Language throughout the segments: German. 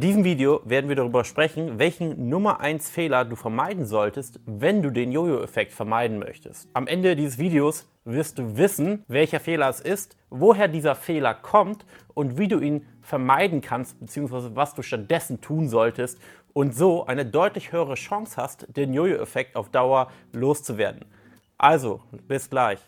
In diesem Video werden wir darüber sprechen, welchen Nummer 1 Fehler du vermeiden solltest, wenn du den Jojo-Effekt vermeiden möchtest. Am Ende dieses Videos wirst du wissen, welcher Fehler es ist, woher dieser Fehler kommt und wie du ihn vermeiden kannst, beziehungsweise was du stattdessen tun solltest und so eine deutlich höhere Chance hast, den Jojo-Effekt auf Dauer loszuwerden. Also, bis gleich.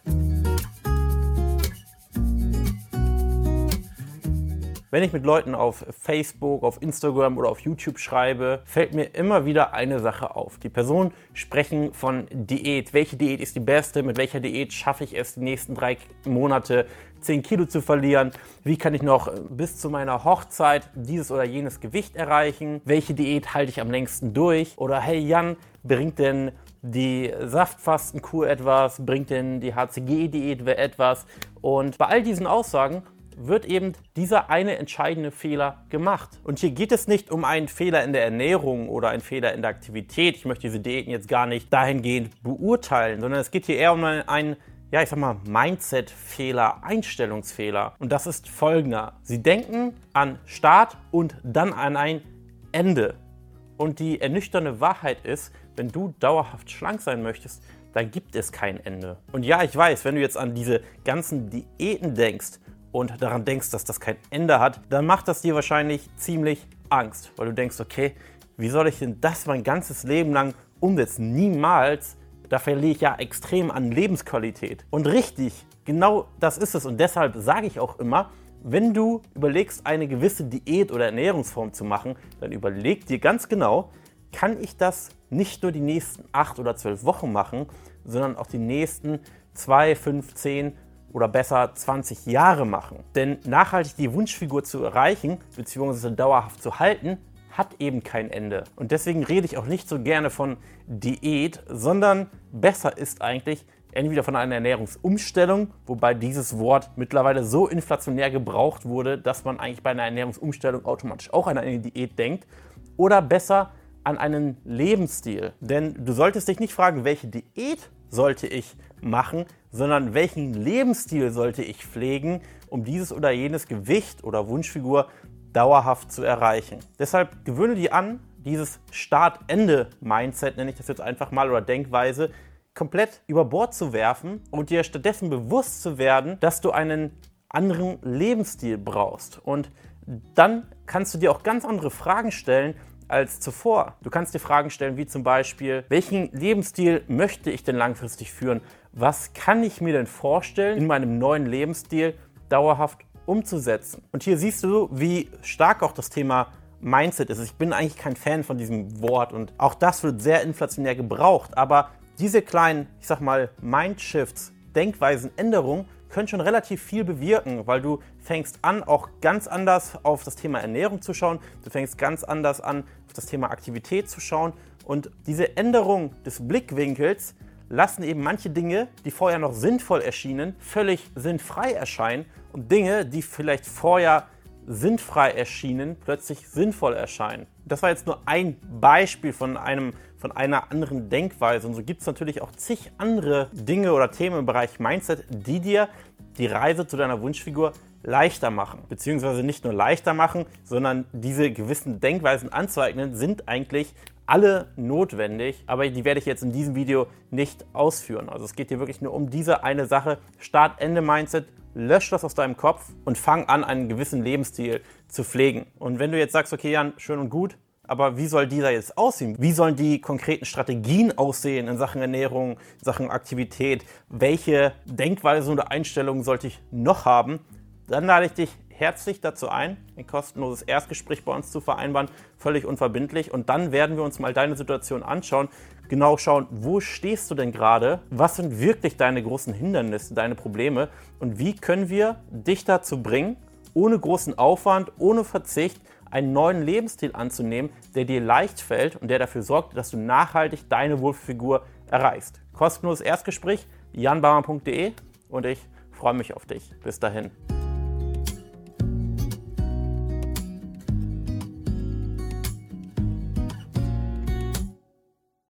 Wenn ich mit Leuten auf Facebook, auf Instagram oder auf YouTube schreibe, fällt mir immer wieder eine Sache auf. Die Personen sprechen von Diät. Welche Diät ist die beste? Mit welcher Diät schaffe ich es, die nächsten drei Monate 10 Kilo zu verlieren? Wie kann ich noch bis zu meiner Hochzeit dieses oder jenes Gewicht erreichen? Welche Diät halte ich am längsten durch? Oder hey Jan, bringt denn die Saftfastenkur etwas? Bringt denn die HCG-Diät etwas? Und bei all diesen Aussagen wird eben dieser eine entscheidende Fehler gemacht. Und hier geht es nicht um einen Fehler in der Ernährung oder einen Fehler in der Aktivität. Ich möchte diese Diäten jetzt gar nicht dahingehend beurteilen, sondern es geht hier eher um einen, ja, ich sag mal, Mindset-Fehler, Einstellungsfehler. Und das ist folgender. Sie denken an Start und dann an ein Ende. Und die ernüchternde Wahrheit ist, wenn du dauerhaft schlank sein möchtest, dann gibt es kein Ende. Und ja, ich weiß, wenn du jetzt an diese ganzen Diäten denkst, und daran denkst, dass das kein Ende hat, dann macht das dir wahrscheinlich ziemlich Angst, weil du denkst, okay, wie soll ich denn das mein ganzes Leben lang umsetzen? Niemals. Da verliere ich ja extrem an Lebensqualität. Und richtig, genau das ist es. Und deshalb sage ich auch immer, wenn du überlegst, eine gewisse Diät oder Ernährungsform zu machen, dann überleg dir ganz genau, kann ich das nicht nur die nächsten acht oder zwölf Wochen machen, sondern auch die nächsten zwei, fünf, zehn oder besser 20 Jahre machen. Denn nachhaltig die Wunschfigur zu erreichen bzw. dauerhaft zu halten, hat eben kein Ende. Und deswegen rede ich auch nicht so gerne von Diät, sondern besser ist eigentlich entweder von einer Ernährungsumstellung, wobei dieses Wort mittlerweile so inflationär gebraucht wurde, dass man eigentlich bei einer Ernährungsumstellung automatisch auch an eine Diät denkt, oder besser an einen Lebensstil. Denn du solltest dich nicht fragen, welche Diät sollte ich machen, sondern welchen Lebensstil sollte ich pflegen, um dieses oder jenes Gewicht oder Wunschfigur dauerhaft zu erreichen. Deshalb gewöhne dir an, dieses Start-Ende-Mindset, nenne ich das jetzt einfach mal, oder Denkweise, komplett über Bord zu werfen und dir stattdessen bewusst zu werden, dass du einen anderen Lebensstil brauchst. Und dann kannst du dir auch ganz andere Fragen stellen, als zuvor. Du kannst dir Fragen stellen wie zum Beispiel, welchen Lebensstil möchte ich denn langfristig führen? Was kann ich mir denn vorstellen, in meinem neuen Lebensstil dauerhaft umzusetzen? Und hier siehst du, wie stark auch das Thema Mindset ist. Ich bin eigentlich kein Fan von diesem Wort und auch das wird sehr inflationär gebraucht. Aber diese kleinen, ich sag mal, Mindshifts, Denkweisen, können schon relativ viel bewirken, weil du fängst an, auch ganz anders auf das Thema Ernährung zu schauen. Du fängst ganz anders an, auf das Thema Aktivität zu schauen. Und diese Änderung des Blickwinkels lassen eben manche Dinge, die vorher noch sinnvoll erschienen, völlig sinnfrei erscheinen und Dinge, die vielleicht vorher sinnfrei erschienen, plötzlich sinnvoll erscheinen. Das war jetzt nur ein Beispiel von, einem, von einer anderen Denkweise. Und so gibt es natürlich auch zig andere Dinge oder Themen im Bereich Mindset, die dir die Reise zu deiner Wunschfigur leichter machen. Beziehungsweise nicht nur leichter machen, sondern diese gewissen Denkweisen anzueignen, sind eigentlich alle notwendig, aber die werde ich jetzt in diesem Video nicht ausführen. Also es geht hier wirklich nur um diese eine Sache. Start-Ende-Mindset, lösch das aus deinem Kopf und fang an, einen gewissen Lebensstil zu pflegen. Und wenn du jetzt sagst, okay, Jan, schön und gut, aber wie soll dieser jetzt aussehen? Wie sollen die konkreten Strategien aussehen in Sachen Ernährung, in Sachen Aktivität? Welche Denkweise oder Einstellungen sollte ich noch haben? Dann lade ich dich herzlich dazu ein, ein kostenloses Erstgespräch bei uns zu vereinbaren, völlig unverbindlich. Und dann werden wir uns mal deine Situation anschauen, genau schauen, wo stehst du denn gerade, was sind wirklich deine großen Hindernisse, deine Probleme und wie können wir dich dazu bringen, ohne großen Aufwand, ohne Verzicht, einen neuen Lebensstil anzunehmen, der dir leicht fällt und der dafür sorgt, dass du nachhaltig deine Wohlfigur erreichst. Kostenloses Erstgespräch, janbaumer.de und ich freue mich auf dich. Bis dahin.